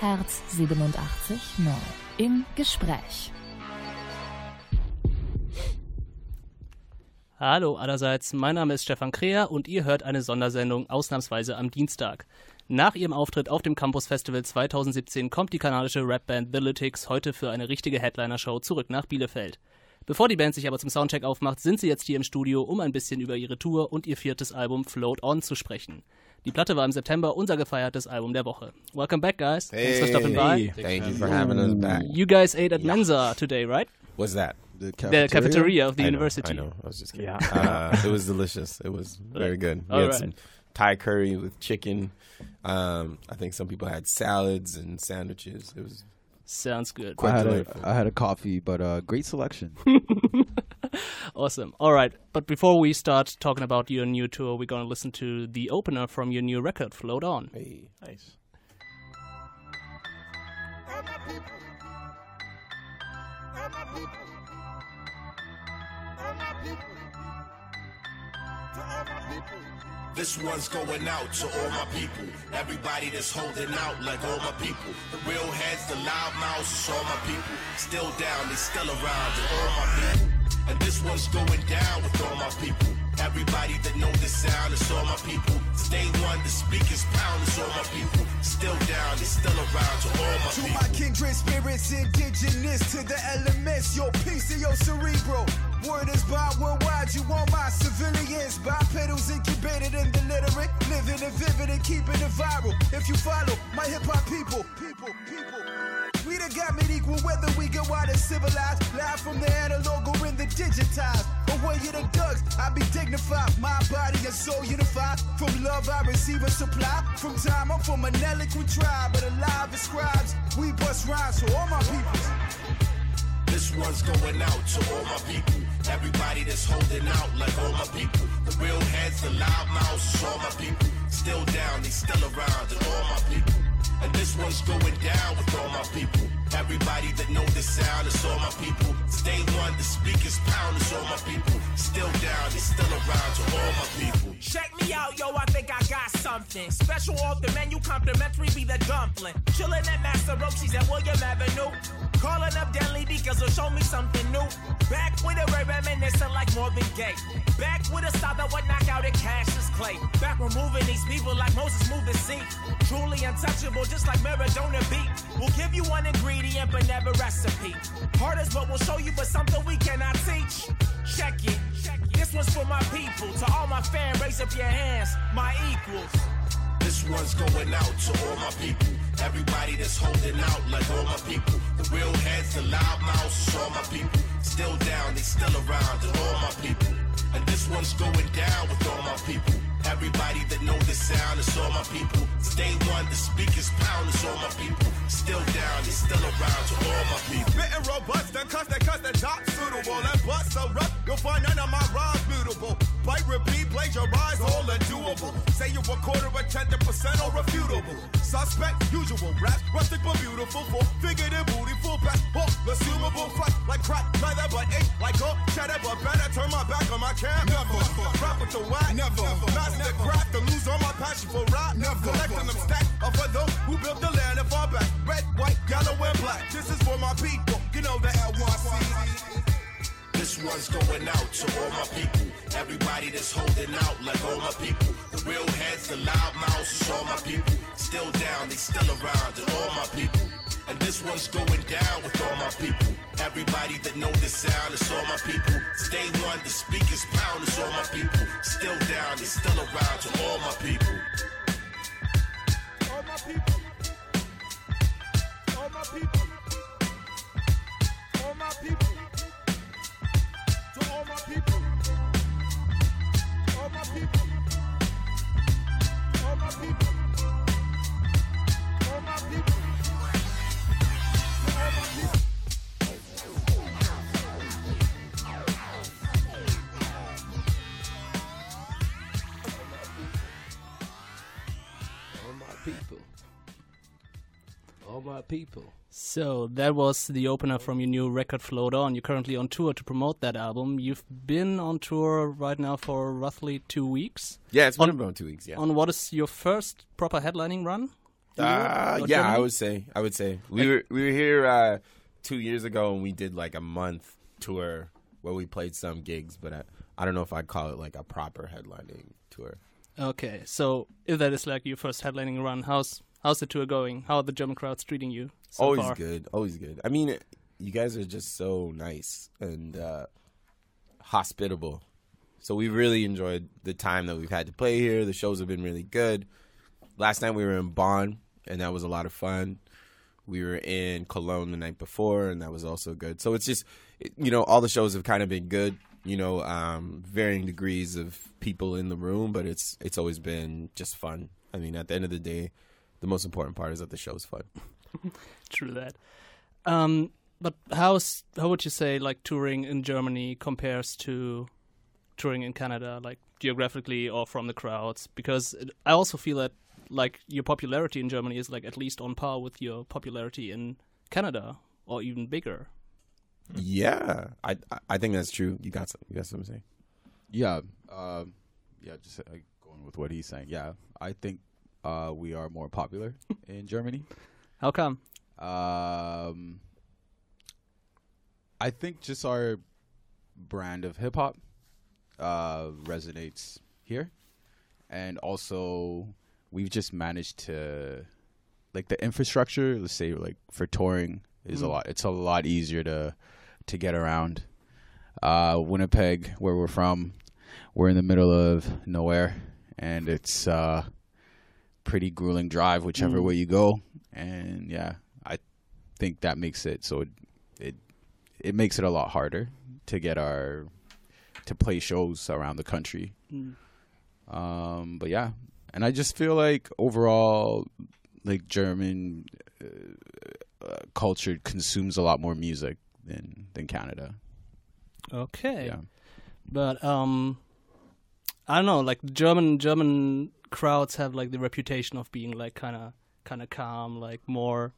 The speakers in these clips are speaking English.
Herz 87 neu. Im Gespräch. Hallo allerseits, mein Name ist Stefan Kreher und ihr hört eine Sondersendung ausnahmsweise am Dienstag. Nach ihrem Auftritt auf dem Campus Festival 2017 kommt die kanadische Rapband The Lytics heute für eine richtige Headliner-Show zurück nach Bielefeld. Bevor die Band sich aber zum Soundcheck aufmacht, sind sie jetzt hier im Studio, um ein bisschen über ihre Tour und ihr viertes Album Float On zu sprechen. Die Platte war im September unser gefeiertes Album der Woche. Welcome back, guys. Thanks for stopping by. Thank you for having us back. You guys ate at Mensa today, right? What's that? The The cafeteria of the I know, university. I know. I was just kidding. Yeah. Uh, it was delicious. It was very good. We All had right. some Thai curry with chicken. Um, I think some people had salads and sandwiches. It was Sounds good. I had, a, had a coffee, but uh, great selection. Awesome. All right. But before we start talking about your new tour, we're going to listen to the opener from your new record, Float On. Hey. nice. This one's going out to all my people. Everybody that's holding out like all my people. The real heads, the loud mouths, it's all my people. Still down, they still around, and all my people. And this one's going down with all my people. Everybody that know the sound, it's all my people. Stay one, the speakers pound, it's all my people. Still down, they still around, to all my To people. my kindred spirits, indigenous to the elements, your piece of your cerebral. Word is bond worldwide, you want my civilians. Bipedals incubated in the literate, living and vivid and keeping it viral. If you follow my hip hop people, people, people. Got made equal whether we go out and civilized. Live from the analog or in the digitized. Away you the ducks, I be dignified. My body and soul unified. From love I receive and supply. From time I'm from an eloquent tribe, but alive as scribes. We bust rhymes for all my peoples. This one's going out to all my people. Everybody that's holding out like all my people. The real heads, the loud mouths, all my people. Still down, they still around, and all my people. And this one's going down with all my people. Everybody that know the sound, it's all my people. Stay one, the speakers pound, it's all my people. Still down, it's still around, to all my people. Check me out, yo, I think I got something. Special off the menu, complimentary be the dumpling. Chillin' at Master Rochi's at William Avenue. Calling up Denley because he'll show me something new. Back with a ray reminiscent like Marvin Gaye. Back with a style that would knock out a Cassius Clay. Back removing these people like Moses the sea. Truly untouchable, just like Maradona beat. We'll give you one ingredient, but never recipe. Hard is what we'll show you, but something we cannot teach. Check it. This one's for my people. To all my fans, raise up your hands, my equals. This one's going out to all my people. Everybody that's holding out like all my people. The real heads, the loud mouths, all my people. Still down, they still around, and all my people. And this one's going down with all my people. Everybody that know the sound, it's all my people. Stay one, the speakers pound, it's all my people. Still down, they still around, to all my people. Spitting robust and cuss that cuss that top suitable and bust so rough, you'll find none of my rhymes beautiful. Bite, repeat, blaze your plagiarize, all undoable. Say you a quarter, a tenth, a percent, or refutable. Suspect, usual rap, rustic but beautiful. Figured and booty, full back, hook, assumable flex like crack, leather, but ain't like gold, cheddar, but better turn my back on my cam. Never, with the whack, never, master the craft, to lose all my passion for rap, never. Collecting them stacks, or for those who built the land and fall back. Red, white, yellow, and black. This is for my people, you know the L1C. This one's going out to all my people. Everybody that's holding out like all my people. The real heads, the loud mouths, all my people. Still down, they still around, and all my people. And this one's going down with all my people. Everybody that know the sound, it's all my people. Stay one, the speakers pound, it's all my people. Still down, they still around, to all my people. All my people. All my people. All my people. So that was the opener from your new record, Float On. You're currently on tour to promote that album. You've been on tour right now for roughly two weeks. Yeah, it's been On- about two weeks. Yeah. On what is your first proper headlining run? Uh, or yeah, I would say. I would say we were we were here uh, two years ago and we did like a month tour where we played some gigs, but I, I don't know if I'd call it like a proper headlining tour. Okay, so if that is like your first headlining run, how's how's the tour going? How are the German crowds treating you so always far? good, always good. I mean, you guys are just so nice and uh, hospitable. So we really enjoyed the time that we've had to play here. The shows have been really good. Last night we were in Bonn, and that was a lot of fun. We were in Cologne the night before, and that was also good. So it's just, you know, all the shows have kind of been good. You know, um, varying degrees of people in the room, but it's it's always been just fun. I mean, at the end of the day, the most important part is that the show is fun. True that. Um, but how's how would you say like touring in Germany compares to touring in Canada, like geographically or from the crowds? Because it, I also feel that like your popularity in Germany is like at least on par with your popularity in Canada or even bigger. Yeah, I I- I think that's true. You got some, you got something to say? Yeah, um, yeah. Just uh, going with what he's saying. Yeah, I think uh, we are more popular in Germany. How come? Um, I think just our brand of hip hop uh, resonates here, and also we've just managed to like the infrastructure. Let's say like for touring is a Mm. lot. It's a lot easier to to get around. Uh, Winnipeg, where we're from, we're in the middle of nowhere, and it's uh, pretty grueling drive whichever Mm. way you go. And yeah, I think that makes it so it, it it makes it a lot harder to get our to play shows around the country. Mm. Um, but yeah, and I just feel like overall, like German uh, uh, culture consumes a lot more music than than Canada. Okay. Yeah. But um, I don't know. Like German German crowds have like the reputation of being like kind of kind of calm, like more.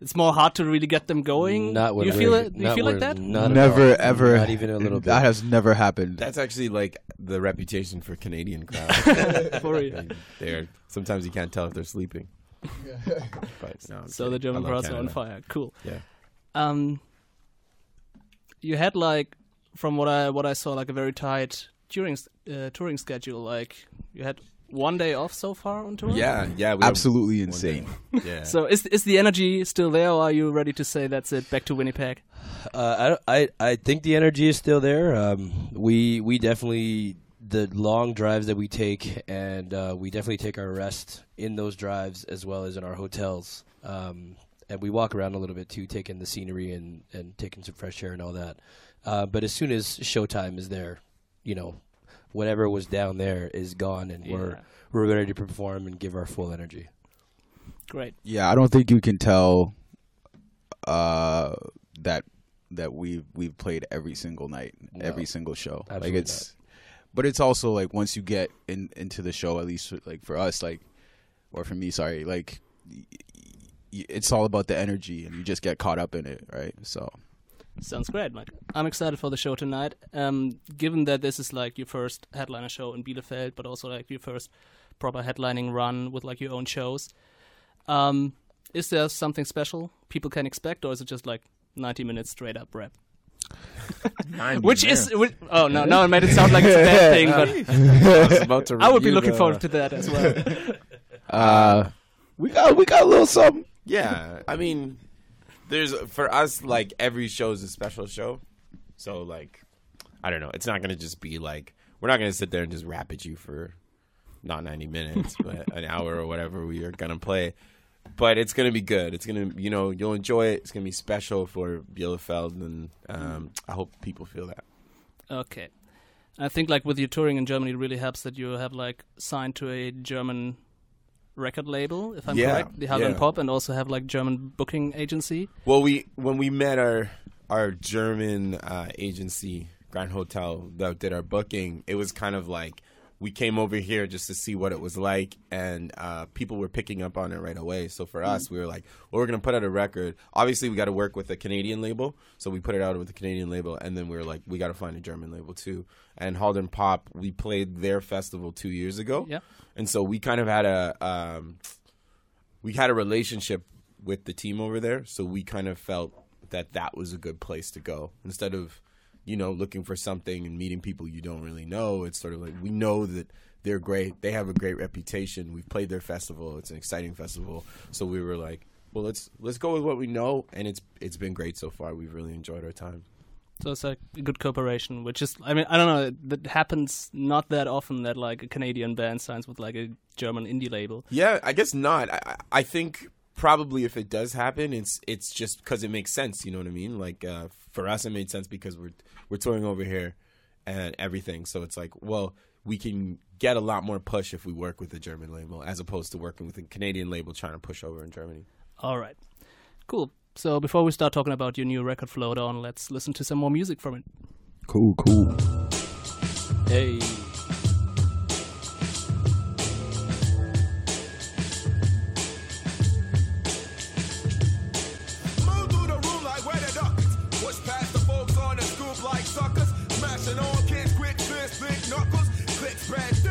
It's more hard to really get them going. Not when you feel it. You feel like that? Not at never all. ever, Not even a little bit. That has never happened. That's actually like the reputation for Canadian crowds. For real. And they're sometimes you can't tell if they're sleeping. But, no, So kidding. the German I love crowds are on fire. Cool. Yeah. Um, you had like, from what I what I saw, like a very tight touring uh, touring schedule. Like you had one day off so far on tour. Yeah, yeah, we Absolutely insane. Yeah. So is is the energy still there, or are you ready to say that's it? Back to Winnipeg. Uh, I, I I think the energy is still there. Um, we we definitely the long drives that we take, and uh, we definitely take our rest in those drives as well as in our hotels. Um, and we walk around a little bit too, taking the scenery and, and taking some fresh air and all that. Uh, but as soon as showtime is there, you know, whatever was down there is gone, and we're we're ready to perform and give our full energy. Great. Yeah, I don't think you can tell uh, that that we've we've played every single night, No. every single show. Absolutely like it's, but it's also like once you get in into the show, at least like for us, like or for me, sorry, like y- y- it's all about the energy, and you just get caught up in it, right? So Sounds great, Mike. I'm excited for the show tonight. Um, given that this is like your first headliner show in Bielefeld, but also like your first proper headlining run with like your own shows, um, is there something special people can expect, or is it just like 90 minutes straight up rap? Which is, which, oh no, now I made it sound like it's a bad thing, but I was about to I would be looking the- forward to that as well. uh, we got we got a little something. Yeah, I mean, there's for us like every show is a special show, so like I don't know, it's not gonna just be like we're not gonna sit there and just rap at you for not 90 minutes, but an hour or whatever we are gonna play. But it's gonna be good. It's gonna, you know, you'll enjoy it. It's gonna be special for Bielefeld, and um, I hope people feel that. Okay. I think like with your touring in Germany, it really helps that you have like signed to a German record label, if I'm Yeah, correct, the Hard yeah. Pop, and also have like German booking agency. Well, we when we met our our German uh, agency Grand Hotel that did our booking, it was kind of like we came over here just to see what it was like, and uh, people were picking up on it right away. So for us, we were like, well, we're going to put out a record. Obviously, we got to work with a Canadian label. So we put it out with a Canadian label, and then we were like, we got to find a German label too. And Haldern Pop, we played their festival two years ago. Yeah. And so we kind of had a. Um, we had a relationship with the team over there, so we kind of felt that that was a good place to go instead of you know, looking for something and meeting people you don't really know. It's sort of like we know that they're great. They have a great reputation. We've played their festival. It's an exciting festival. So we were like, well, let's let's go with what we know, and it's it's been great so far. We've really enjoyed our time. So it's a good cooperation, which is, I mean, I don't know, that happens not that often that like a Canadian band signs with like a German indie label. Yeah, I guess not. I, I think probably if it does happen, it's it's just because it makes sense. You know what I mean? Like uh, for us, it made sense because we're we're touring over here and everything. So it's like, well, we can get a lot more push if we work with a German label as opposed to working with a Canadian label trying to push over in Germany. All right, cool. So before we start talking about your new record, Float On, let's listen to some more music from it. Cool, cool. Hey. bread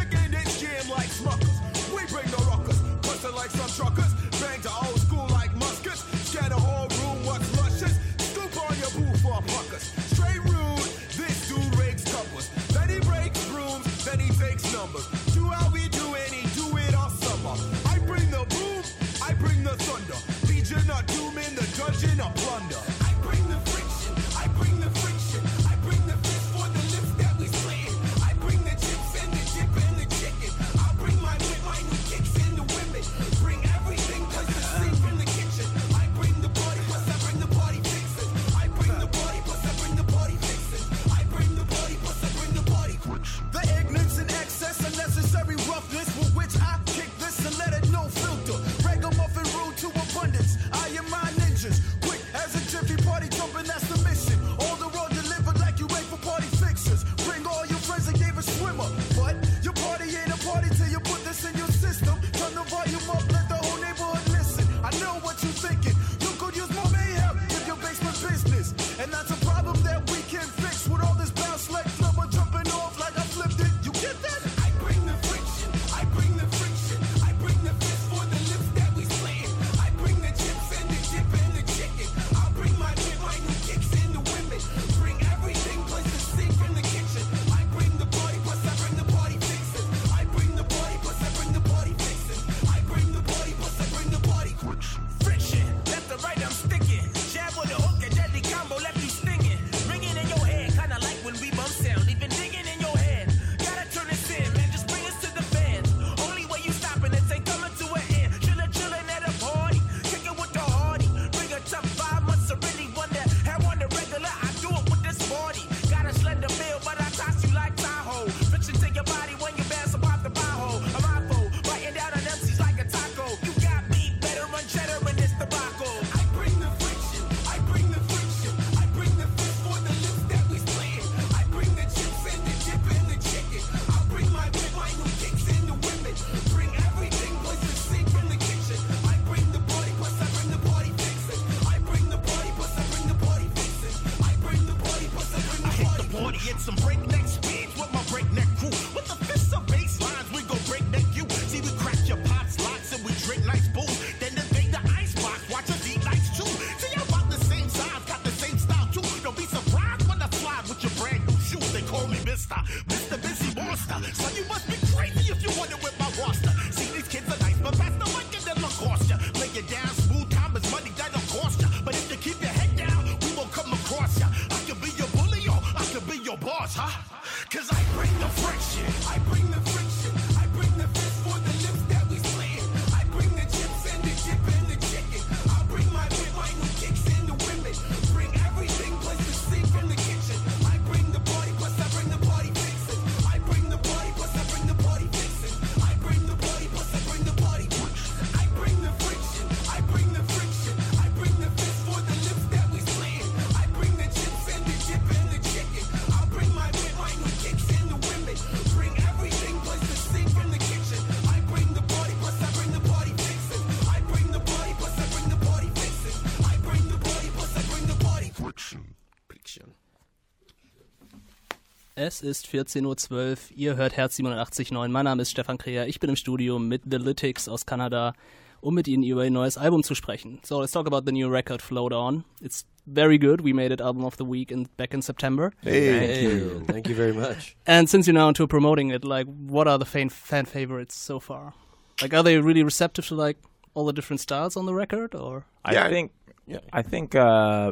Es ist 14.12 Uhr. Ihr hört Herz 87.9. Mein Name ist Stefan Kreher. Ich bin im Studio mit The Lytics aus Kanada, um mit Ihnen über ihr neues Album zu sprechen. So, let's talk about the new record, Float On. It's very good. We made it album of the week in, back in September. Hey, thank you. thank you very much. And since you're now into promoting it, like, what are the fan, fan favorites so far? Like, are they really receptive to, like, all the different styles on the record, or? I think, yeah. I think, uh,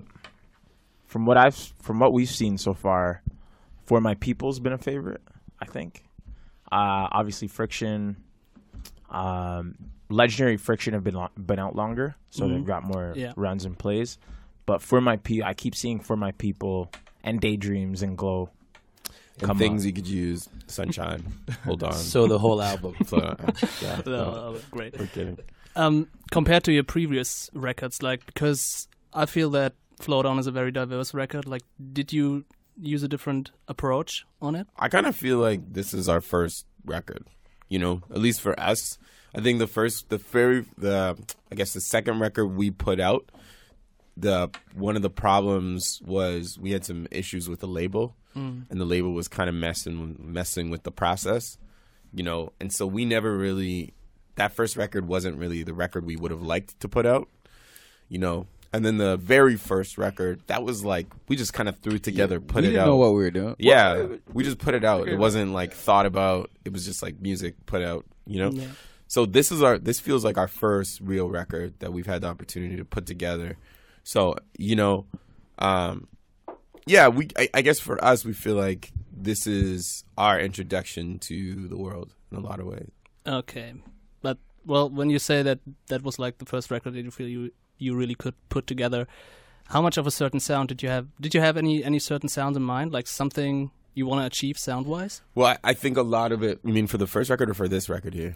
from what I've, from what we've seen so far, for my people's been a favorite. I think. Uh, obviously, friction, um, legendary friction have been lo- been out longer, so they've got more Yeah. runs and plays. But for my pe, I keep seeing for my people and daydreams and glow. And Come things on. you could use. Sunshine. Hold on. So the whole album. So, uh, yeah. No, great? we're kidding. Um, compared to your previous records, like because I feel that Float On is a very diverse record. Like, did you use a different approach on it? I kind of feel like this is our first record. You know, at least for us. I think the first, the very, the I guess the second record we put out, the one of the problems was we had some issues with the label, mm. and the label was kind of messing messing with the process. You know, and so we never really. That first record wasn't really the record we would have liked to put out. You know, and then the very first record, that was like we just kind of threw it together, put it we it didn't out. know what we were doing. Yeah, we just put it out. It wasn't like thought about. It was just like music put out. You know. Yeah. So this is our. This feels like our first real record that we've had the opportunity to put together. So you know, um, yeah. We. I, I guess for us, we feel like this is our introduction to the world in a lot of ways. Okay, but well, when you say that that was like the first record that you feel you you really could put together, how much of a certain sound did you have? Did you have any any certain sounds in mind, like something you want to achieve sound wise? Well, I, I think a lot of it. You mean for the first record or for this record here?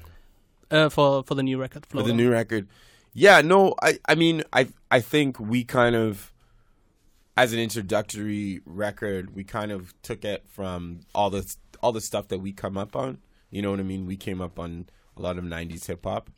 Uh, for for the new record, for the new record. Yeah, no, I I mean I I think we kind of as an introductory record, we kind of took it from all the all the stuff that we come up on. You know what I mean? We came up on a lot of '90s hip hop,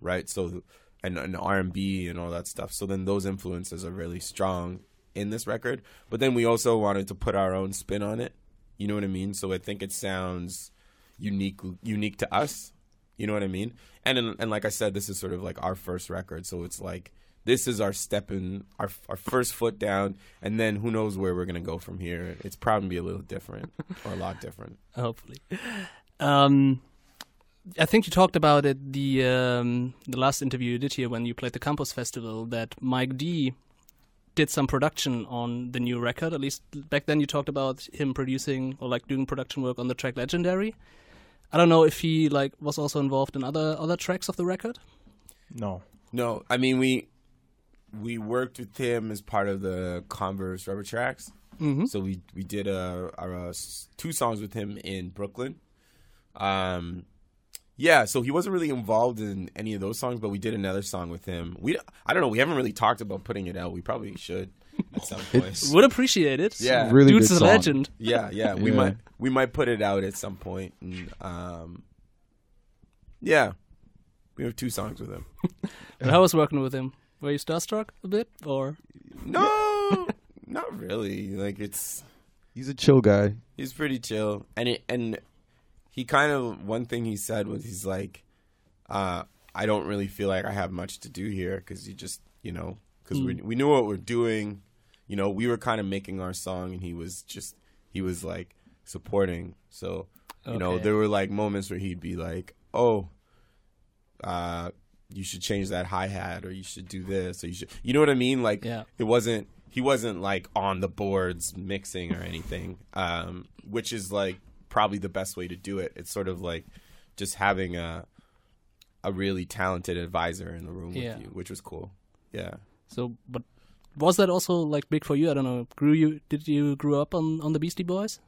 right? So and, and R and all that stuff. So then those influences are really strong in this record. But then we also wanted to put our own spin on it. You know what I mean? So I think it sounds unique unique to us. You know what I mean? And and like I said, this is sort of like our first record, so it's like this is our step in our our first foot down, and then who knows where we're gonna go from here? It's probably be a little different or a lot different. hopefully. Um, I think you talked about it the um, the last interview you did here when you played the Campus Festival that Mike D did some production on the new record. At least back then you talked about him producing or like doing production work on the track Legendary. I don't know if he like was also involved in other other tracks of the record. No. No, I mean we we worked with him as part of the Converse Rubber Tracks. Mm-hmm. So we we did uh, our, uh, s- two songs with him in Brooklyn. Um, yeah, so he wasn't really involved in any of those songs, but we did another song with him. We I don't know, we haven't really talked about putting it out. We probably should at some point. Would appreciate it. Yeah. Really Dude's good a song. legend. yeah, yeah, we Yeah. might we might put it out at some point. And, um, yeah, we have two songs with him. And how was working with him? Were you starstruck a bit or? No, not really. Like it's He's a chill guy. he's pretty chill, and it, and he kind of one thing he said was he's like, uh, I don't really feel like I have much to do here because you just you know because we we knew what we're doing, you know we were kind of making our song, and he was just he was like supporting. So you know there were like moments where he'd be like, oh, uh, you should change that hi hat, or you should do this, or you should, you know what I mean? Like Yeah. it wasn't he wasn't like on the boards mixing or anything um which is like probably the best way to do it it's sort of like just having a a really talented advisor in the room Yeah. with you which was cool yeah So, but was that also like big for you? I don't know. Grew you? Did you grew up on on the Beastie Boys?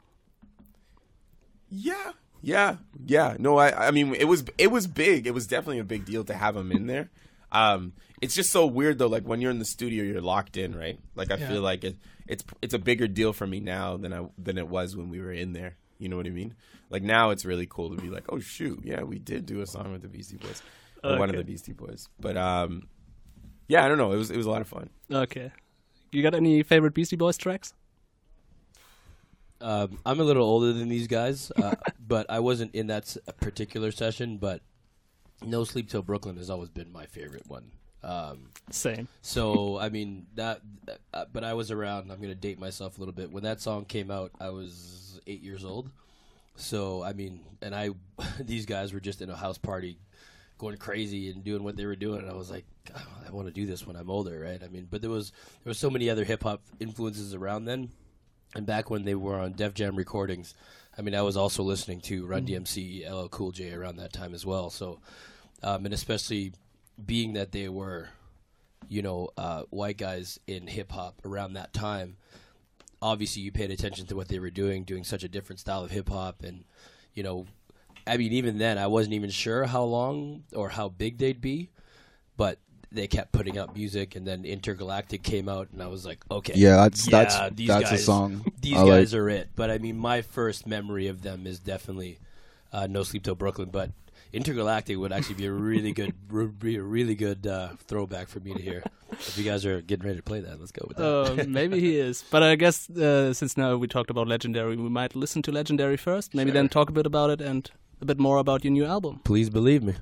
yeah yeah yeah no i i mean it was it was big it was definitely a big deal to have them in there um it's just so weird though like when you're in the studio you're locked in right like i Yeah. feel like it it's it's a bigger deal for me now than i than it was when we were in there you know what i mean like now it's really cool to be like oh shoot yeah we did do a song with the beastie boys or one of the beastie boys but um yeah i don't know it was it was a lot of fun Okay. You got any favorite Beastie Boys tracks? Um, I'm a little older than these guys, uh, but I wasn't in that particular session. But No Sleep Till Brooklyn has always been my favorite one. Um, Same. so I mean that, uh, but I was around. I'm gonna date myself a little bit. When that song came out, I was eight years old. So I mean, and I, these guys were just in a house party, going crazy and doing what they were doing. And I was like, I want to do this when I'm older, right? I mean, but there was there was so many other hip hop influences around then, and back when they were on Def Jam recordings, I mean, I was also listening to Run DMC, LL Cool J around that time as well. So, um, and especially being that they were, you know, uh, white guys in hip hop around that time, obviously you paid attention to what they were doing, doing such a different style of hip hop, and you know, I mean, even then I wasn't even sure how long or how big they'd be, but they kept putting out music, and then Intergalactic came out, and I was like, okay, Yeah, that's yeah, that's these that's a song. These I like. guys are it. But I mean, my first memory of them is definitely uh, No Sleep Till Brooklyn, but. Intergalactic would actually be a really good, would be a really good uh, throwback for me to hear. If you guys are getting ready to play that, let's go with that. Uh, maybe he is. But I guess uh, since now we talked about Legendary, we might listen to Legendary first. Maybe then talk a bit about it and a bit more about your new album. Please believe me.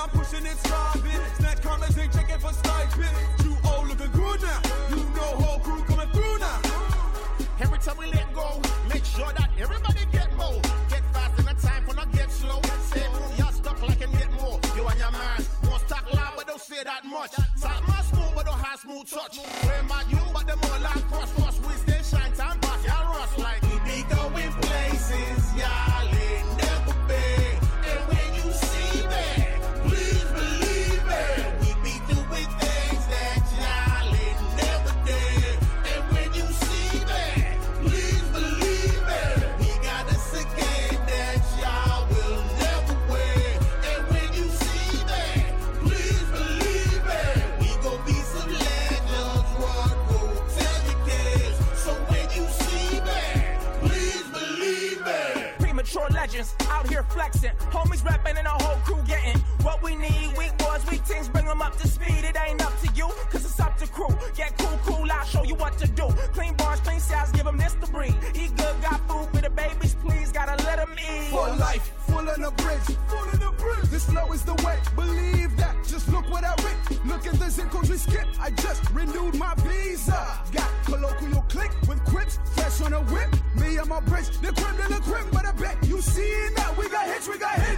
I'm pushing it, striving. Snatch comments ain't checking for stipend. You all looking good now. You know whole crew coming through now. Every time we let go, make sure that everybody get more. Get fast in the time for not get slow. Say your stuff like and get more. You and your man, won't talk loud but don't say that much. Talk my smooth but don't have smooth touch. Where my you but them all like cross Just look at the zip codes we skip. I just renewed my visa. Got colloquial click with quips, fresh on a whip. Me and my bridge, the crib to the crib, but I bet you see that we got hits, we got hits.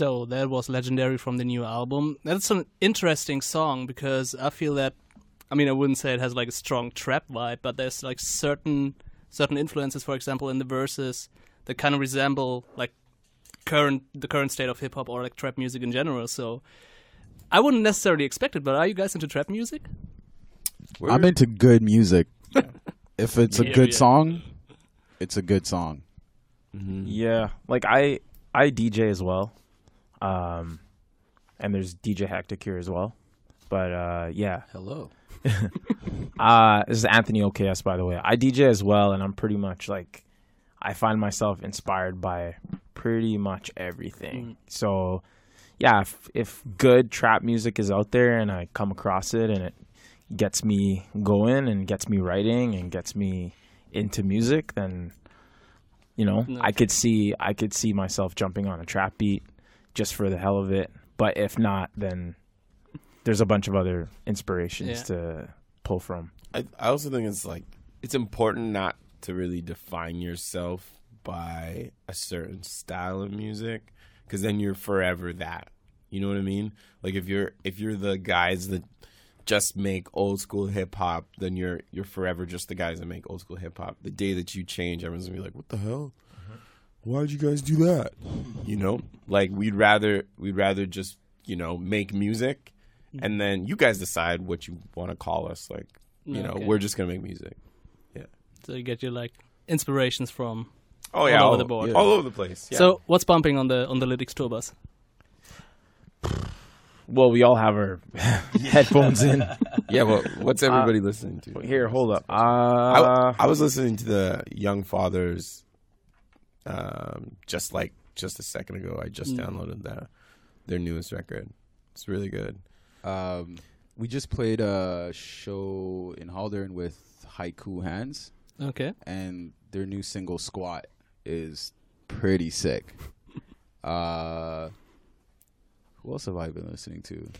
So that was Legendary from the new album. That's an interesting song because I feel that I mean I wouldn't say it has like a strong trap vibe, but there's like certain certain influences, for example, in the verses that kind of resemble like current the current state of hip hop or like trap music in general. So I wouldn't necessarily expect it, but are you guys into trap music? I'm into good music. if it's a Yeah, good yeah. song, it's a good song. Mm-hmm. Yeah, like I I DJ as well. Um, and there's DJ Hectic here as well. But uh, yeah, Hello. uh, this is Anthony OKS, by the way. I DJ as well, and I'm pretty much like, I find myself inspired by pretty much everything. So, yeah, if, if good trap music is out there and I come across it and it gets me going and gets me writing and gets me into music, then you know I could see I could see myself jumping on a trap beat just for the hell of it. But if not, then there's a bunch of other inspirations Yeah. to pull from. I, I also think it's like it's important not to really define yourself by a certain style of music because then you're forever that. You know what I mean? Like if you're if you're the guys that just make old school hip hop, then you're you're forever just the guys that make old school hip hop. The day that you change, everyone's gonna be like, "What the hell? Why'd you guys do that?" You know, like we'd rather we'd rather just you know make music, and then you guys decide what you want to call us. Like you know, Okay. we're just gonna make music. Yeah. So you get your like inspirations from. Oh yeah, All yeah, over all, the board. yeah. all over the place. Yeah. So what's bumping on the on the Lytics tour bus? Well, we all have our headphones in. yeah, well, what's everybody listening to? Here, hold up. Uh, I, I was listening to the Young Fathers, um, just like just a second ago. I just downloaded that their newest record. It's really good. Um, we just played a show in Haldern with Haiku Hands, Okay. and their new single "Squat" is pretty sick. uh, who else have I been listening to?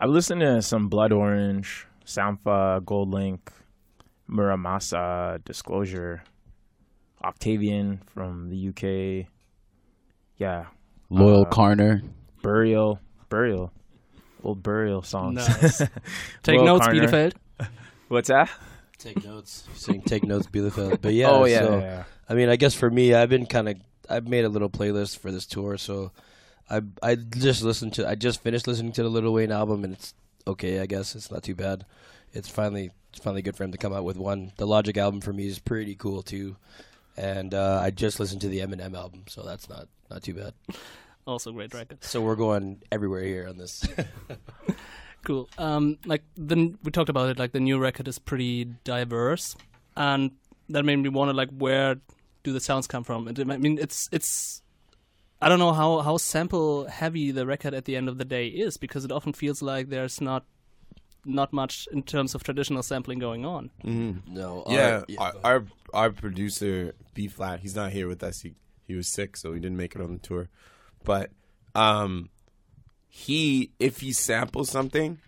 I've listened to some Blood Orange, Sampha, Gold Link, Mura Masa, Disclosure, Octavian from the UK. Yeah, Loyle Uh, Carner. Burial, Burial, old Burial songs. Nice. Take Will notes, Carner. Bielefeld. What's that? Take notes. Saying take notes, Bielefeld. But yeah, oh yeah, so, yeah. I mean, I guess for me, I've been kind of I've made a little playlist for this tour, so I I just listened to I just finished listening to the Lil Wayne album, and it's okay. I guess it's not too bad. It's finally it's finally good for him to come out with one. The Logic album for me is pretty cool too, and uh, I just listened to the Eminem album, so that's not not too bad. Also great record. So we're going everywhere here on this. Cool. Um, like then we talked about it. Like the new record is pretty diverse, and that made me wonder like where do the sounds come from? And I mean, it's it's. I don't know how how sample heavy the record at the end of the day is because it often feels like there's not not much in terms of traditional sampling going on. no, Yeah, our- our, our our producer B Flat, he's not here with us. He he was sick, so he didn't make it on the tour. But um, he if he samples something,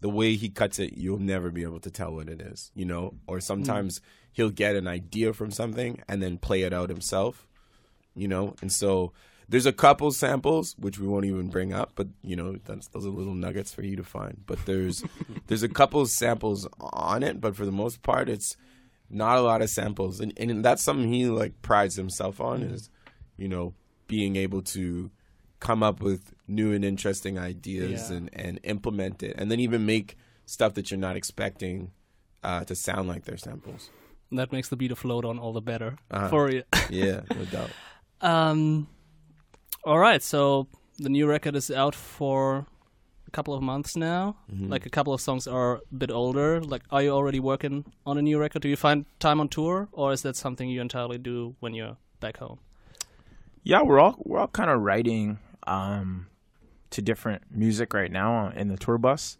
the way he cuts it, you'll never be able to tell what it is. You know, or sometimes he'll get an idea from something and then play it out himself. You know, and so there's a couple samples which we won't even bring up, but you know that's those are little nuggets for you to find. But there's there's a couple samples on it, but for the most part, it's not a lot of samples, and and that's something he like prides himself on is, you know, being able to come up with new and interesting ideas Yeah. and and implement it, and then even make stuff that you're not expecting uh, to sound like their samples. That makes the beat of float on all the better Uh-huh. for you. Yeah, no doubt. Um, all right, so the new record is out for a couple of months now. Mm-hmm. Like a couple of songs are a bit older. Like, are you already working on a new record? Do you find time on tour, or is that something you entirely do when you're back home? Yeah, we're all we're all kind of writing um, to different music right now in the tour bus.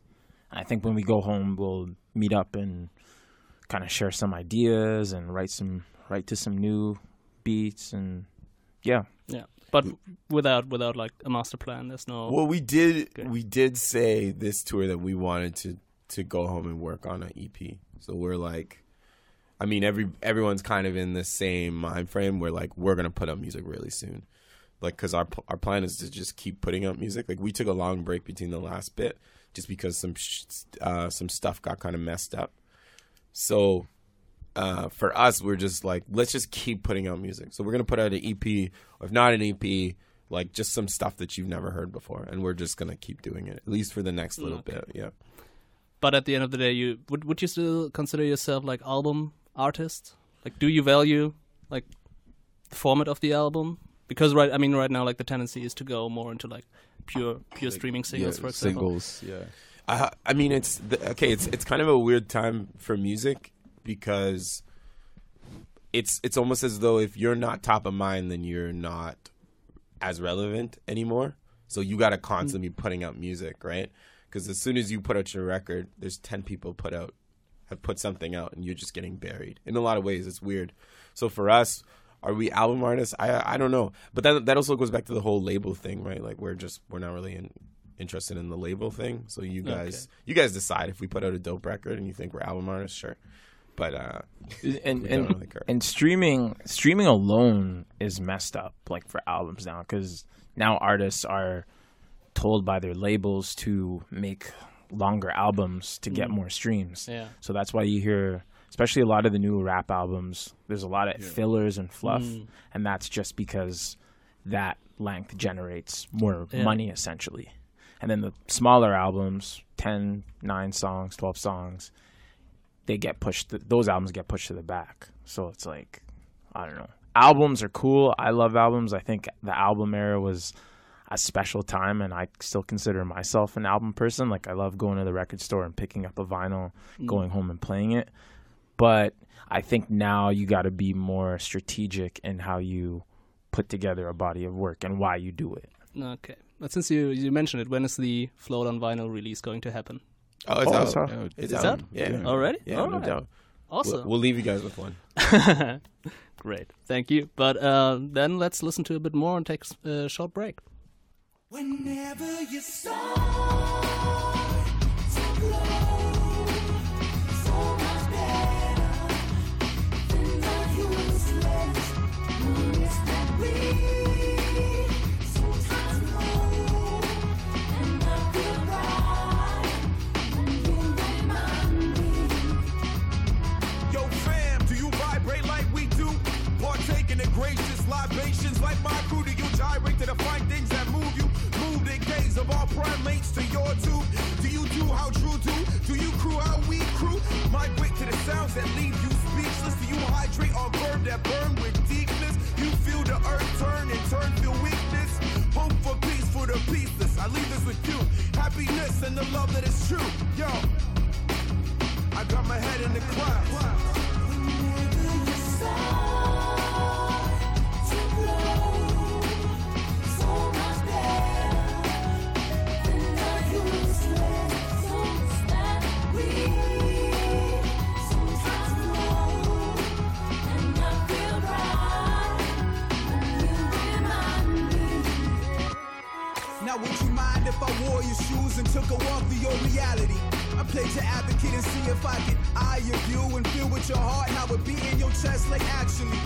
I think when we go home, we'll meet up and kind of share some ideas and write some write to some new beats and yeah. Yeah, but without without like a master plan. There's no. Well, we did Okay. we did say this tour that we wanted to to go home and work on an EP. So we're like, I mean, every everyone's kind of in the same mind frame. We're like, we're gonna put out music really soon, like because our our plan is to just keep putting out music. Like we took a long break between the last bit just because some sh- uh, some stuff got kind of messed up. So uh, for us, we're just like, let's just keep putting out music. So we're gonna put out an EP, or if not an EP, like just some stuff that you've never heard before, and we're just gonna keep doing it at least for the next little Okay. bit. Yeah. But at the end of the day, you would would you still consider yourself like album artist? Like, do you value like the format of the album because right, I mean, right now, like the tendency is to go more into like pure pure streaming singles, yeah, for example. singles. Yeah. I, I mean, it's the, okay. It's it's kind of a weird time for music because it's it's almost as though if you're not top of mind, then you're not as relevant anymore. So you got to constantly be putting out music, right? Because as soon as you put out your record, there's ten people put out have put something out, and you're just getting buried. In a lot of ways, it's weird. So for us, are we album artists? I I don't know, but that that also goes back to the whole label thing, right? Like we're just we're not really in, interested in the label thing. So you guys you guys decide if we put out a dope record and you think we're album artists, sure. But uh, and and, really and streaming streaming alone is messed up like for albums now because now artists are told by their labels to make longer albums to get more streams. Yeah. so that's why you hear especially a lot of the new rap albums there's a lot of fillers and fluff and that's just because that length generates more Yeah. money essentially. And then the smaller albums 10 9 songs 12 songs they get pushed those albums get pushed to the back. So it's like i don't know. Albums are cool. I love albums. I think the album era was a special time and i still consider myself an album person. Like i love going to the record store and picking up a vinyl mm. going home and playing it. But i think now you got to be more strategic in how you put together a body of work and why you do it. Okay. But since you you mentioned it, when is the float on vinyl release going to happen? Oh, it's Oh, out. it's out. Yeah, It's out. out? Yeah. Already? Yeah, no Alright. doubt. Awesome. We'll, we'll leave you guys with one. Great. Thank you. But uh, then let's listen to a bit more and take a short break. Whenever you start to fine things that move you? Move the gaze of all primates to your tube. Do you do how true do? Do you crew how we crew? Migrate to the sounds that leave you speechless. Do you hydrate on verb that burn with deepness? You feel the earth turn and turn feel weakness. Hope for peace for the peaceless. I leave this with you. Happiness and the love that is true. Yo. I got my head in the clouds. I wore your shoes and took a walk through your reality? I played your advocate and see if I could eye your view and feel with your heart how it beat in your chest like actually.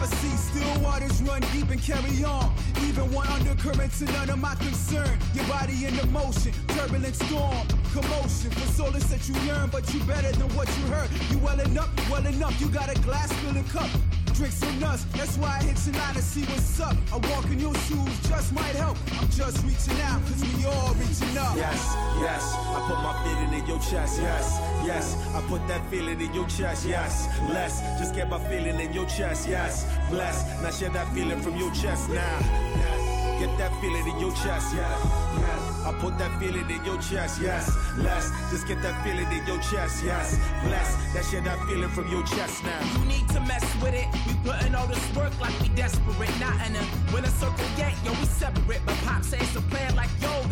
I see still waters run deep and carry on. Even one undercurrents and none of my concern. Your body in motion, turbulent storm, commotion. For solace that you yearn, but you better than what you heard. You welling up, well enough. You got a glass filling cup. Drinks and nuts, that's why I hit tonight to see what's up. I walk in your shoes, just might help. I'm just reaching out, cause we all reaching up. Yes, yes, I put my feeling in your chest. Yes, yes, I put that feeling in your chest. Yes, less, just get my feeling in your chest. Yes, bless, now share that feeling from your chest now. Get that feeling in your chest. Yes, yes, I put that feeling in your chest. Yes, less, just get that feeling in your chest. Yes, bless, now share that feeling from your chest now. You need to mess with it. We putting all this work like we desperate. Not in a winner circle yet, yo, we separate. But Pop says a plan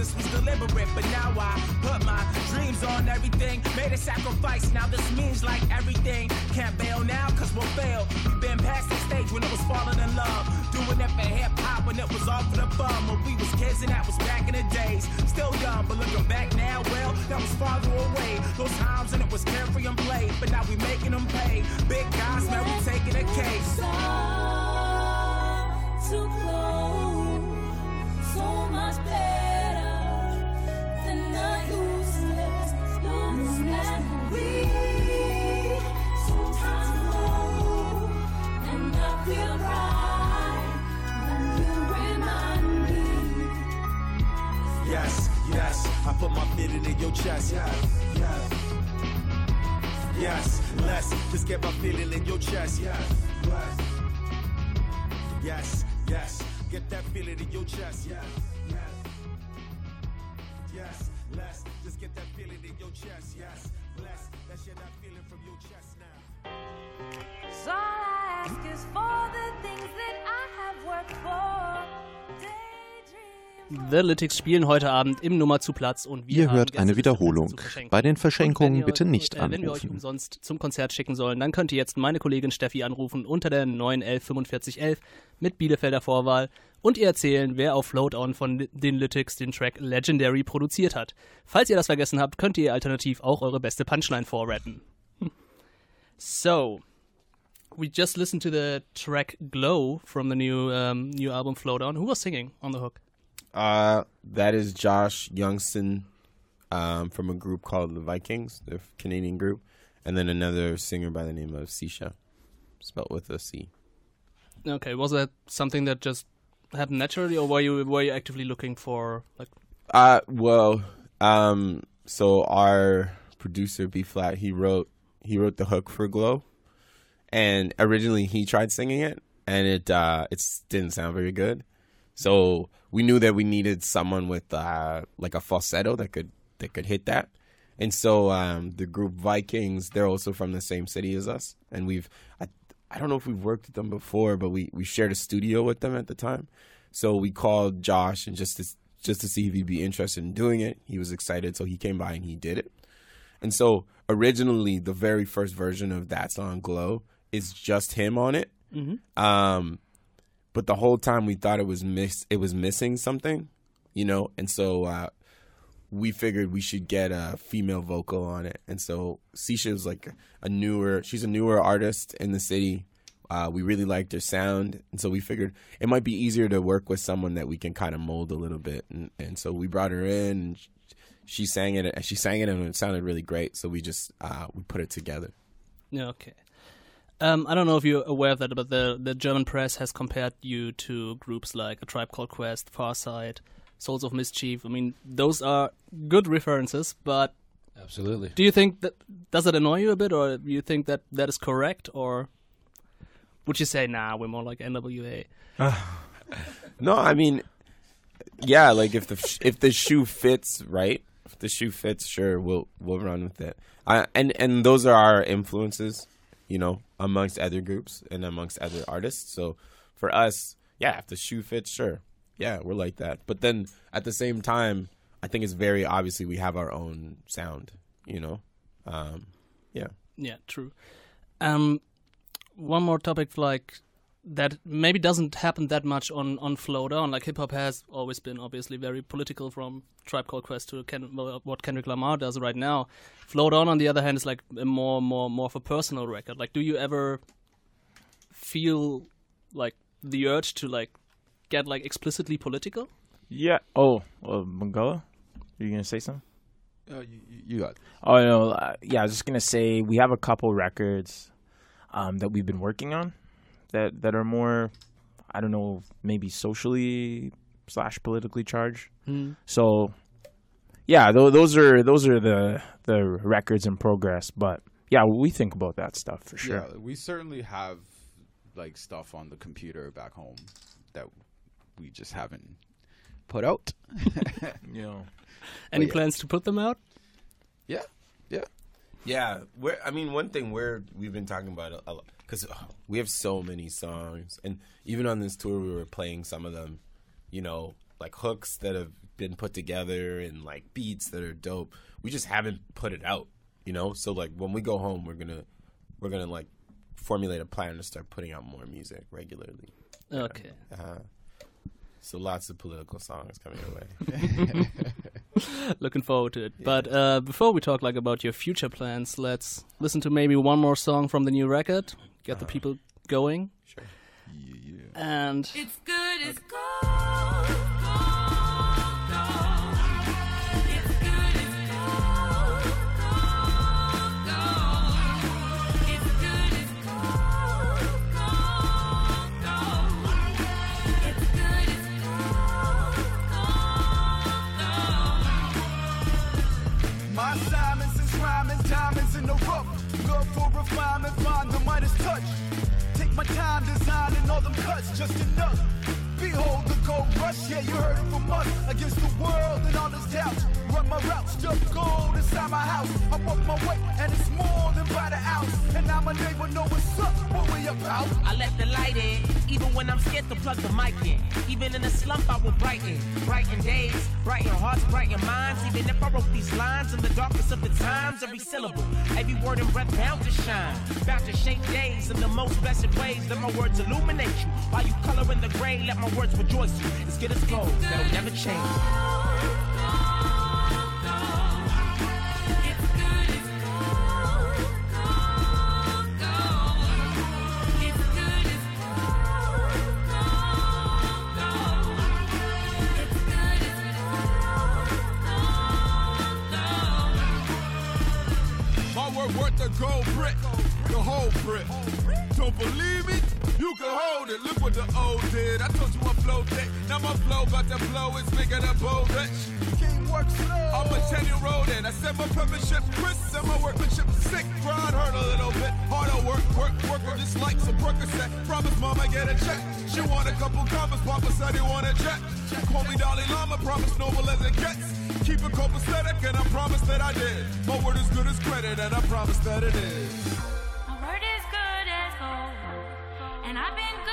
this was deliberate. But now I put my dreams on everything. Made a sacrifice, now this means like everything. Can't bail now, cause we'll fail. We've been past the stage when it was falling in love. Doing it for hip hop when it was all for the fun. When we was kids and that was back in the days. Still young, but looking back now, well, that was farther away. Those times and it was carefree and play. But now we making them pay. Big guys, now we taking a case. Too close, so much better I put my feeling in your chest. Yes, yes. Yes, less, just get my feeling in your chest. Yes, yes, yes, yes. get that feeling in your chest. Yes, yes. Yes, less. Just get that feeling in your chest. Yes, bless. Let's share that feeling from your chest now. So all I ask is for the things that I have worked for. The Lytics spielen heute Abend im Nummer zu Platz und wir Ihr hört eine Wiederholung. Bei den Verschenkungen bitte nicht äh, Wenn wir euch anrufen. umsonst zum Konzert schicken sollen, dann könnt ihr jetzt meine Kollegin Steffi anrufen unter der 911 4511 mit Bielefelder Vorwahl und ihr erzählen, wer auf Float On von den Lytics den Track Legendary produziert hat. Falls ihr das vergessen habt, könnt ihr alternativ auch eure beste Punchline vorrappen. So, we just listened to the track Glow from the new um, new album Float On. Who was singing on the hook? Uh, that is Josh Youngston um, from a group called the Vikings, the Canadian group, and then another singer by the name of Sisha, spelled with a C. Okay, was that something that just happened naturally, or were you were you actively looking for like? Uh, well, um, so our producer B Flat, he wrote he wrote the hook for Glow, and originally he tried singing it, and it uh, it didn't sound very good. So we knew that we needed someone with uh, like a falsetto that could that could hit that. And so um, the group Vikings, they're also from the same city as us, and we've I, I don't know if we've worked with them before, but we we shared a studio with them at the time. So we called Josh and just to just to see if he'd be interested in doing it. He was excited, so he came by and he did it. And so originally, the very first version of that song, "Glow," is just him on it. Um, but the whole time we thought it was miss it was missing something, you know. And so uh, we figured we should get a female vocal on it. And so Sisha is like a newer, she's a newer artist in the city. Uh, we really liked her sound, and so we figured it might be easier to work with someone that we can kind of mold a little bit. And, and so we brought her in. And she sang it. and She sang it, and it sounded really great. So we just uh, we put it together. Okay. Um, I don't know if you're aware of that, but the the German press has compared you to groups like A Tribe Called Quest, Pharcyde, Souls of Mischief. I mean, those are good references, but Absolutely. do you think that does it annoy you a bit, or do you think that that is correct, or would you say, nah, we're more like NWA? No, I mean, yeah, like if the if the shoe fits, right? If the shoe fits, sure, we'll we'll run with it. I, and and those are our influences, you know, amongst other groups and amongst other artists. So for us, yeah, if the shoe fits, sure, yeah, we're like that. But then at the same time, I think it's very obviously we have our own sound, you know. Um, yeah. Yeah, true. Um, one more topic like that maybe doesn't happen that much on on Float On. Like hip hop has always been obviously very political, from Tribe Called Quest to Ken, what Kendrick Lamar does right now. Flow Down, on the other hand, is like a more more more of a personal record. Like, do you ever feel like the urge to like get like explicitly political? Yeah. Oh, uh, Mangala, you gonna say something? Uh, you, you got. Oh no, uh, yeah. I was just gonna say we have a couple records um, that we've been working on that that are more, I don't know, maybe socially slash politically charged. Hmm. So, yeah, th- those are those are the the records in progress. But yeah, we think about that stuff for sure. Yeah, we certainly have like stuff on the computer back home that we just haven't put out. yeah. Any yeah. plans to put them out? yeah, yeah. Yeah, we're. I mean, one thing we're we've been talking about a, lot because we have so many songs, and even on this tour, we were playing some of them. You know, like hooks that have been put together and like beats that are dope. We just haven't put it out. You know, so like when we go home, we're gonna we're gonna like formulate a plan to start putting out more music regularly. Okay. Uh-huh. so lots of political songs coming your way. Looking forward to it. But uh, before we talk like about your future plans, let's listen to maybe one more song from the new record. Get the people going. Sure. And It's good, it's gold, gold, time designing all them cuts, just enough. Behold the gold rush, yeah, you heard it from us. Against the world and all its doubts. Run my gold inside my house. I walk my and it's more than by the. And now my neighbor know what's up, what we about. I let the light in, even when I'm scared to plug the mic in. Even in a slump, I will brighten. Brighten days, brighten hearts, brighten minds. Even if I wrote these lines in the darkness of the times, every syllable, every word and breath bound to shine. Bound to shape days in the most blessed ways. Let my words illuminate you. While you color in the gray, let my words rejoice you. As good as gold, that'll never change. Whole brick. Don't believe me? You can hold it. Look what the old did. I told you I flow thick. Now my flow about to blow. It's bigger than Bo Rich. King work slow. I'm a 10 year old and I said my penmanship Chris and my workmanship sick. Grind hurt a little bit. Harder work, work, work on just like some Percocet. Promise mama get a check. She want a couple commas. Papa said he want a jet. Call me Dalai Lama. Promise noble as it gets. Keep it copacetic and I promise that I did. My word is good as credit and I promise that it is. I've been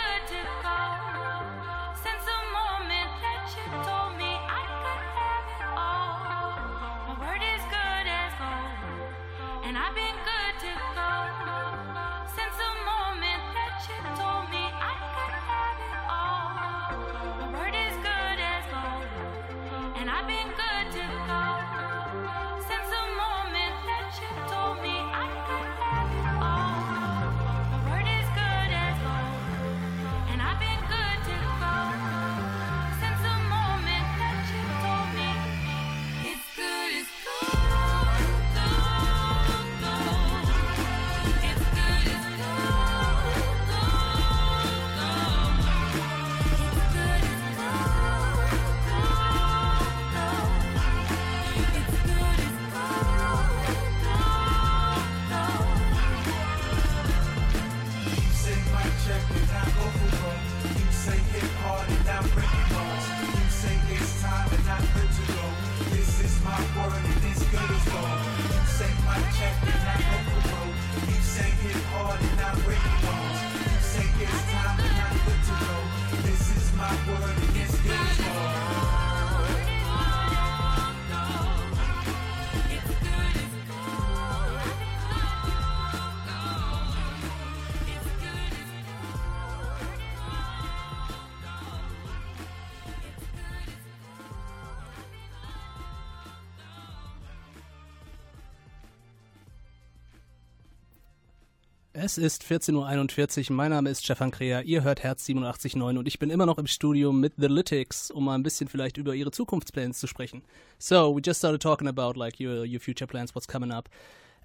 Es ist 14.41 Uhr. Mein Name ist Stefan Kreher. Ihr hört Herz 87.9 und ich bin immer noch im Studio mit The Lytics, um mal ein bisschen vielleicht über ihre Zukunftspläne zu sprechen. So, we just started talking about like your your future plans, what's coming up.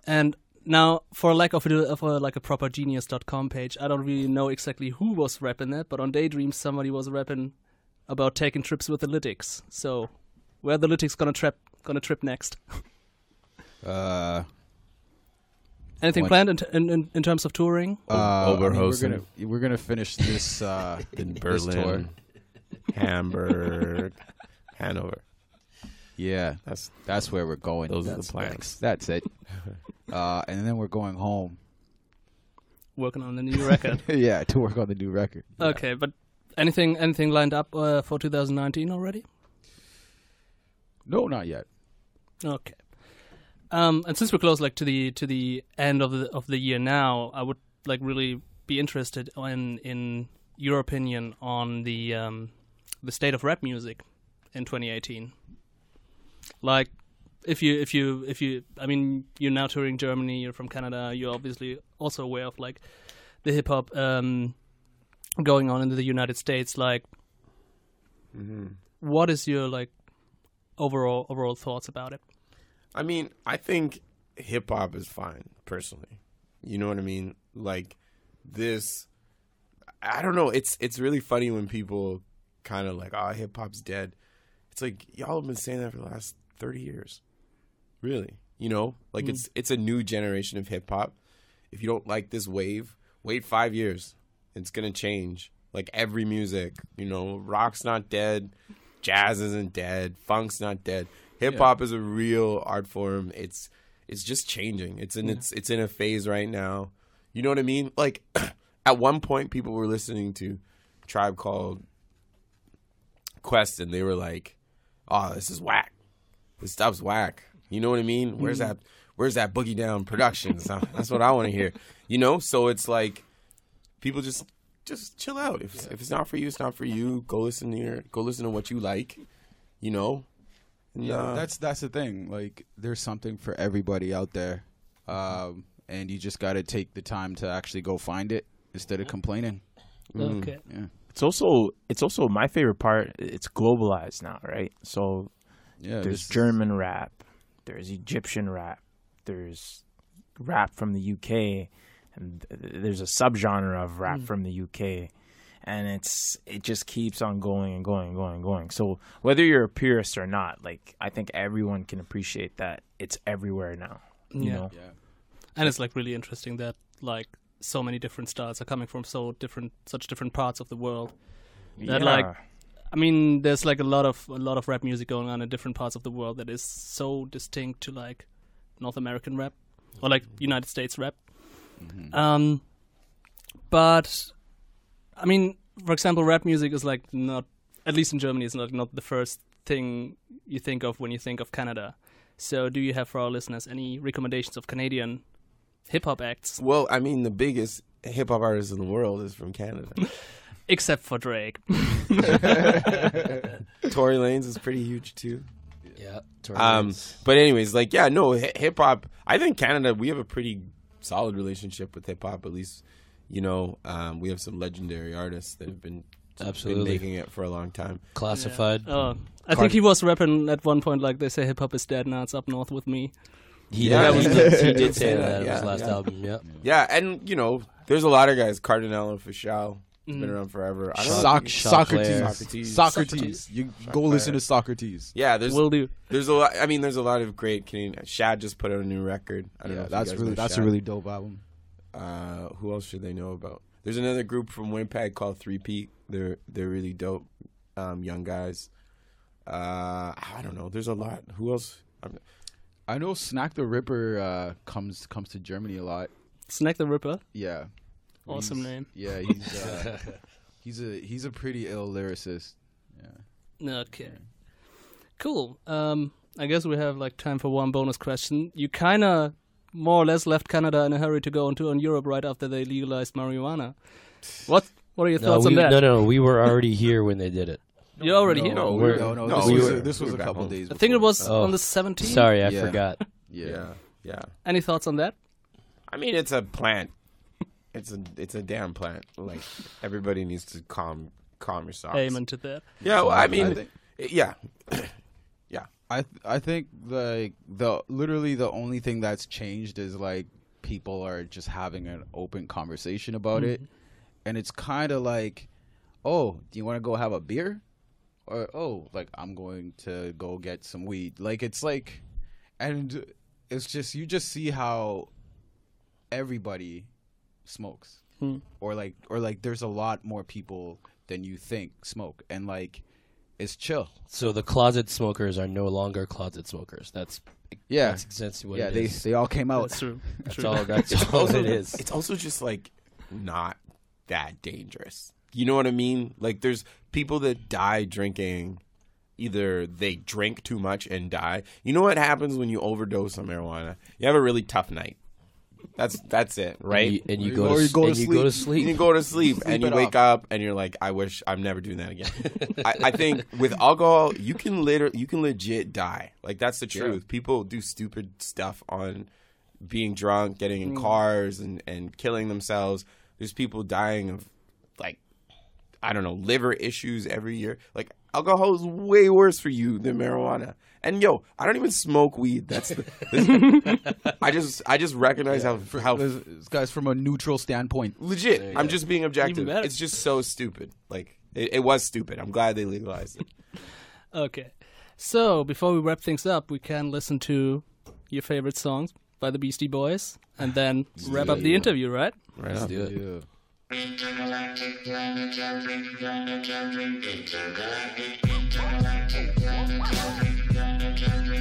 And now, for lack of a, of a like a proper genius.com page, I don't really know exactly who was rapping that, but on Daydream somebody was rapping about taking trips with the Lytics. So, where the Lytics gonna trip gonna trip next? Uh, Anything What? planned in, in, in, in terms of touring? uh, I mean, we're gonna we're gonna finish this uh, in this tour. Berlin, Hamburg, Hanover. Yeah, That's that's where we're going. Those are the That's- plans. That's, that's it. uh, and then we're going home. Working on the new record. yeah, to work on the new record. Yeah. Okay, but anything anything lined up uh, for 2019 already? No, not yet. Okay. Um, and since we're close, like to the to the end of the of the year now, I would like really be interested in in your opinion on the um, the state of rap music in 2018. Like, if you if you if you, I mean, you're now touring Germany. You're from Canada. You're obviously also aware of like the hip hop um, going on in the United States. Like, what is your like overall overall thoughts about it? I mean, I think hip hop is fine, personally. You know what I mean? Like this I don't know, it's it's really funny when people kind of like, "Oh, hip hop's dead." It's like y'all have been saying that for the last 30 years. Really? You know? Like mm. it's it's a new generation of hip hop. If you don't like this wave, wait 5 years. It's going to change. Like every music, you know, rock's not dead, jazz isn't dead, funk's not dead. Hip hop is a real art form. It's it's just changing. It's in it's it's in a phase right now. You know what I mean? Like at one point, people were listening to Tribe Called Quest, and they were like, "Oh, this is whack. This stuff's whack." You know what I mean? Where's hmm. that? Where's that boogie down production? That's what I want to hear. You know? So it's like people just just chill out. If if it's not for you, it's not for you. Go listen to your go listen to what you like. You know. And, Yeah, that's that's the thing. Like, there's something for everybody out there, um, and you just got to take the time to actually go find it instead of complaining. Okay. Yeah, It's also it's also my favorite part. It's globalized now, right? So yeah. there's this- German rap, there's Egyptian rap, there's rap from the UK, and th- there's a subgenre of rap from the UK, and it's it just keeps on going and going and going and going. So whether you're a purist or not, like I think everyone can appreciate that it's everywhere now. You Yeah. know, Yeah. And it's like really interesting that like so many different styles are coming from so different such different parts of the world. That, like, I mean, there's like a lot of a lot of rap music going on in different parts of the world that is so distinct to like North American rap or like United States rap. Um, but I mean, for example, rap music is like not at least in Germany is not not the first thing you think of when you think of Canada. So, do you have for our listeners any recommendations of Canadian hip hop acts, well, I mean, the biggest hip hop artist in the world is from Canada. except for Drake? Tory Lanez is pretty huge too. Yeah. Um, but anyways, like yeah, no hip hop. I think Canada we have a pretty solid relationship with hip hop. At least, you know, um, we have some legendary artists that have been been Absolutely. making it for a long time. Classified. Oh, I think he was rapping at one point like they say hip hop is dead now. It's up north with me. He, Yeah, did, he, he did, did- he he did did say say that that, in his yeah, last yeah. album. Yeah. Yeah, and you know, there's a lot of guys. Kardinal Offishall. It's been around forever. I don't know. Soc- Saukrates. Saukrates. Saukrates. Saukrates. You go listen to Saukrates. Yeah, there's Will do. there's a lot. I mean, there's a lot of great Canadian. Shad just put out a new record. I don't. Yeah, if you that's really know that's a really dope album. Uh, who else should they know about? There's another group from Winnipeg called Three Peak. They're they're really dope, um, young guys. Uh, I don't know. There's a lot. Who else? I'm, I know Snack the Ripper uh, comes comes to Germany a lot. Snack the Ripper. Yeah. Awesome He's- name. Yeah, he's uh, he's a he's a pretty ill lyricist. Yeah. Okay. Cool. Um, I guess we have like time for one bonus question. You kind of more or less left Canada in a hurry to go on tour in Europe right after they legalized marijuana. What What are your No, thoughts we, on that? no, no, we were already here when they did it. You're already here. no, we're- no, no, no, this we was were- a, this was were a couple home. days. I think it was Oh, on the 17th. Sorry, I Yeah. forgot. Yeah. yeah, yeah. Any thoughts on that? I mean, it's a plant. It's a it's a damn plant. Like everybody needs to calm calm yourself. socks. Amen to that. Yeah, well, I I mean, think- yeah, I th- I think like the literally the only thing that's changed is like people are just having an open conversation about it, mm-hmm. and it's kind of like, oh, do you want to go have a beer, or oh, like I'm going to go get some weed. Like it's like, and it's just you just see how everybody smokes, hmm. or like or like there's a lot more people than you think smoke, and like it's chill. So the closet smokers are no longer closet smokers. That's Yeah. that's exactly what yeah, it they is. they all came out. That's true. That's true. all. That's all it is. it's also just like not that dangerous. You know what I mean? Like there's people that die drinking. Either they drink too much and die. You know what happens when you overdose on marijuana? You have a really tough night. That's that's it, right? And you, and you Or go to, you s- go to and you go to sleep. And you go to sleep, and you wake off. up and you're like, I wish I'm never doing that again. I, I think with alcohol, you can liter- you can legit die. Like that's the truth. People do stupid stuff on being drunk, getting in mm. cars, and and killing themselves. There's people dying of like I don't know liver issues every year. Like alcohol is way worse for you than marijuana. And yo, I don't even smoke weed. That's the. this- I just I just recognize how how This, this guy's from a neutral standpoint. legit. I'm just being objective. better. It's just so stupid. Like it, it was stupid. I'm glad they legalized it. Okay. So, before we wrap things up, we can listen to your favorite songs by the Beastie Boys and then wrap up the interview, right? Right Let's do it. Yeah. Well,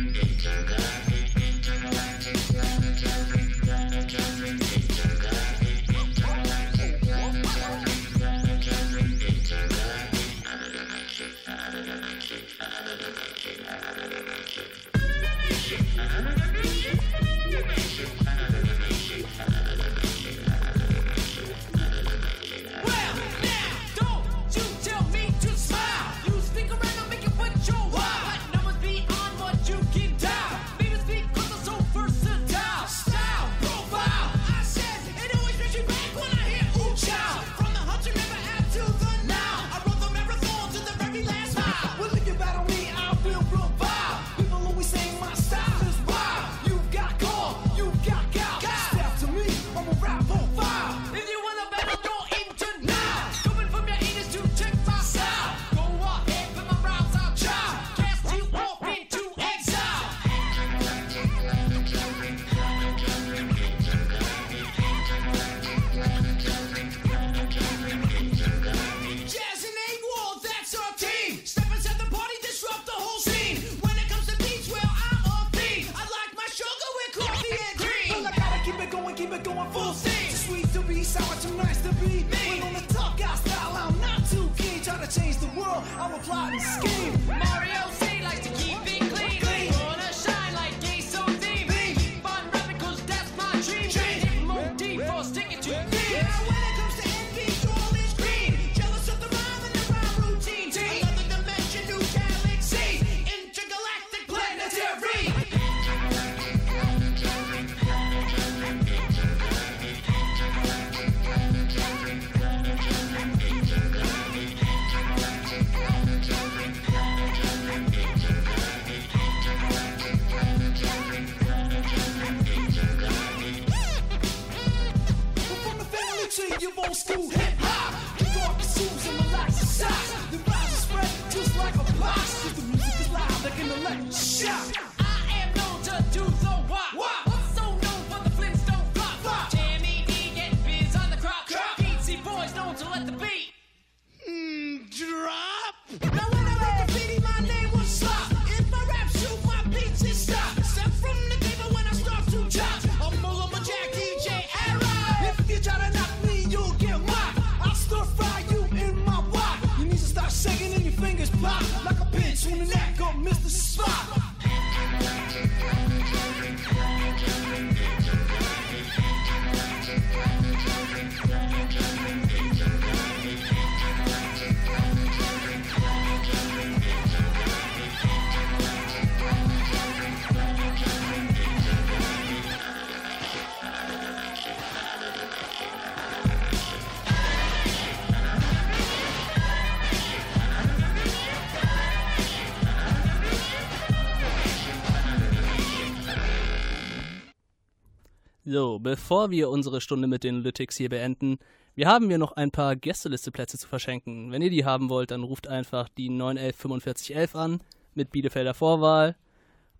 bevor wir unsere Stunde mit den Lytics hier beenden, wir haben hier noch ein paar Gästelisteplätze zu verschenken. Wenn ihr die haben wollt, dann ruft einfach die 911 4511 an mit Bielefelder Vorwahl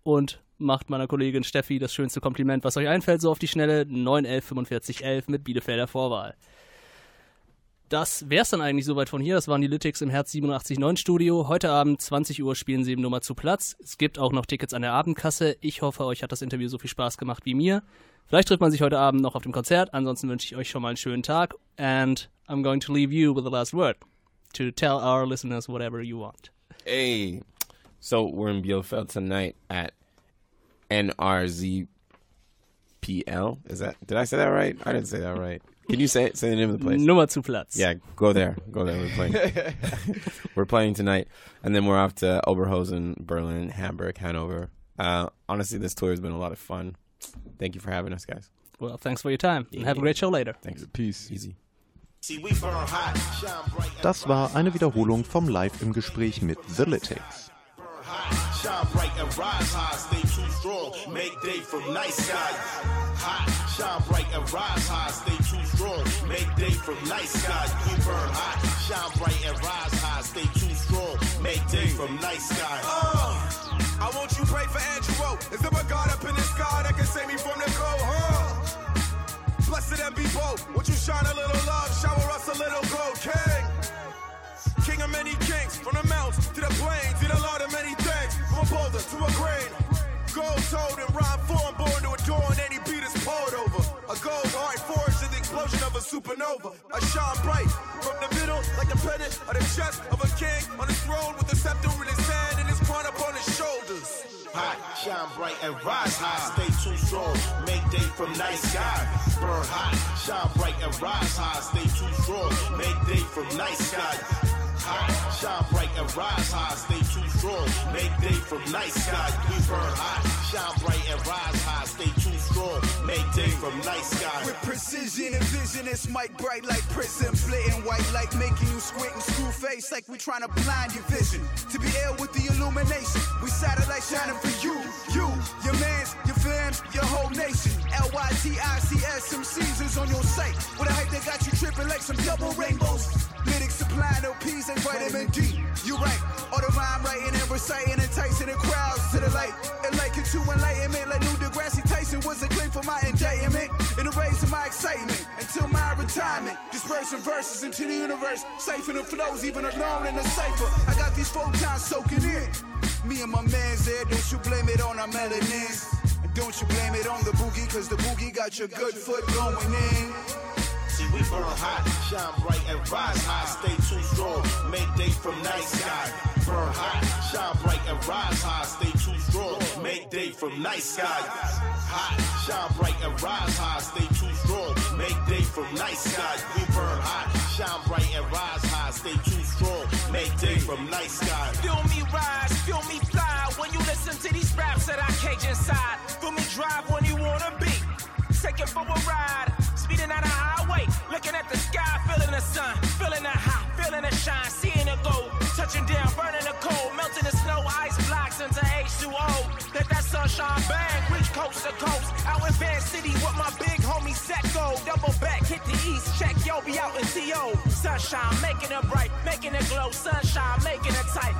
und macht meiner Kollegin Steffi das schönste Kompliment, was euch einfällt, so auf die Schnelle 911 4511 mit Bielefelder Vorwahl. Das wär's dann eigentlich soweit von hier. Das waren die Lytics im Herz 87.9 Studio. Heute Abend 20 Uhr spielen sie im Nummer zu Platz. Es gibt auch noch Tickets an der Abendkasse. Ich hoffe, euch hat das Interview so viel Spaß gemacht wie mir. Vielleicht trifft man sich heute Abend noch auf dem Konzert. Ansonsten wünsche ich euch schon mal einen schönen Tag. And I'm going to leave you with the last word to tell our listeners whatever you want. Hey, so we're in Bielefeld tonight at NRZPL. Is that? Did I say that right? I didn't say that right. Can you say it, say the name of the place? Nummer zu Platz. Yeah, go there. Go there. We're playing. we're playing tonight, and then we're off to Oberhausen, Berlin, Hamburg, Hanover. Uh, honestly, this tour has been a lot of fun. Thank you for having us, guys. Well, thanks for your time. And have a great show later. Thanks. Peace. Easy. See, we burn hot, shine Das war eine Wiederholung vom Live im Gespräch mit The Lytics strong, make day from night skies. Hot, shine bright and rise high, stay too strong, make day from night skies. We burn hot, shine bright and rise high, stay too strong, make day from night skies. Uh, I want you pray for Andrew. Is there a God up in the sky that can save me from the cold? Huh? Blessed and be bold. Would you shine a little love, shower us a little gold, King? King of many kings, from the mountains to the plains, did a lot of many things, from a boulder to a grain told and rhyme form born to adorn any beat is poured over. A gold heart forged in the explosion of a supernova. I shine bright from the middle like the pendant of the chest of a king on his throne with a scepter in his hand and his crown upon his shoulders. Hot, shine bright and rise high. Stay too strong. Make day from night sky. Burn hot, shine bright and rise high. Stay too strong. Make day from night sky. Hot, shine bright and rise high. Stay too strong. Make day from night sky. We burn hot, shine bright and rise high. Stay too strong. Make day from night sky. With precision and vision, it's mic bright like prism. Splitting white light, making you squint and screw face like we trying to blind your vision. To be ill with the illumination, we satellite shining for you, you, your mans, your fams, your whole nation. L Y T I C S, some seasons on your site. With a hype that got you tripping like some double rainbows. Lyrics supplying no peas and vitamin D. You right, all the rhyme writing and reciting, and enticing the crowds to the light. And like it to enlightenment, like Neil deGrasse Tyson was a claim for my indictment. In the race of my excitement until my retirement. Dispersing verses into the universe, safe in the flows, even alone in the cipher. I got these photons soaking in. Me and my man's there, don't you blame it on our melanins. And don't you blame it on the boogie, cause the boogie got your good foot going in. See, we burn hot, shine bright and rise high. Stay too strong, make day from night sky. Burn hot, shine bright and rise high. Stay too strong, make day from night sky. Hot, shine bright and rise high. Stay too strong, make day from night sky. We burn hot, shine bright and rise high. Stay too strong, make day from night sky. Feel me rise, feel me fly when you listen to these raps that I cage inside. Feel me drive when you wanna be. Take it for a ride, speeding a highway, looking at the sky, feeling the sun, feeling the hot, feeling the shine, seeing the gold, touching down, burning the cold, melting the snow, ice blocks into H2O. Let that sunshine bang, reach coast to coast, out in Van City with my big homie Secco, double back, hit the east, check yo, be out in TO. Sunshine, making it bright, making it glow, sunshine, making it tight,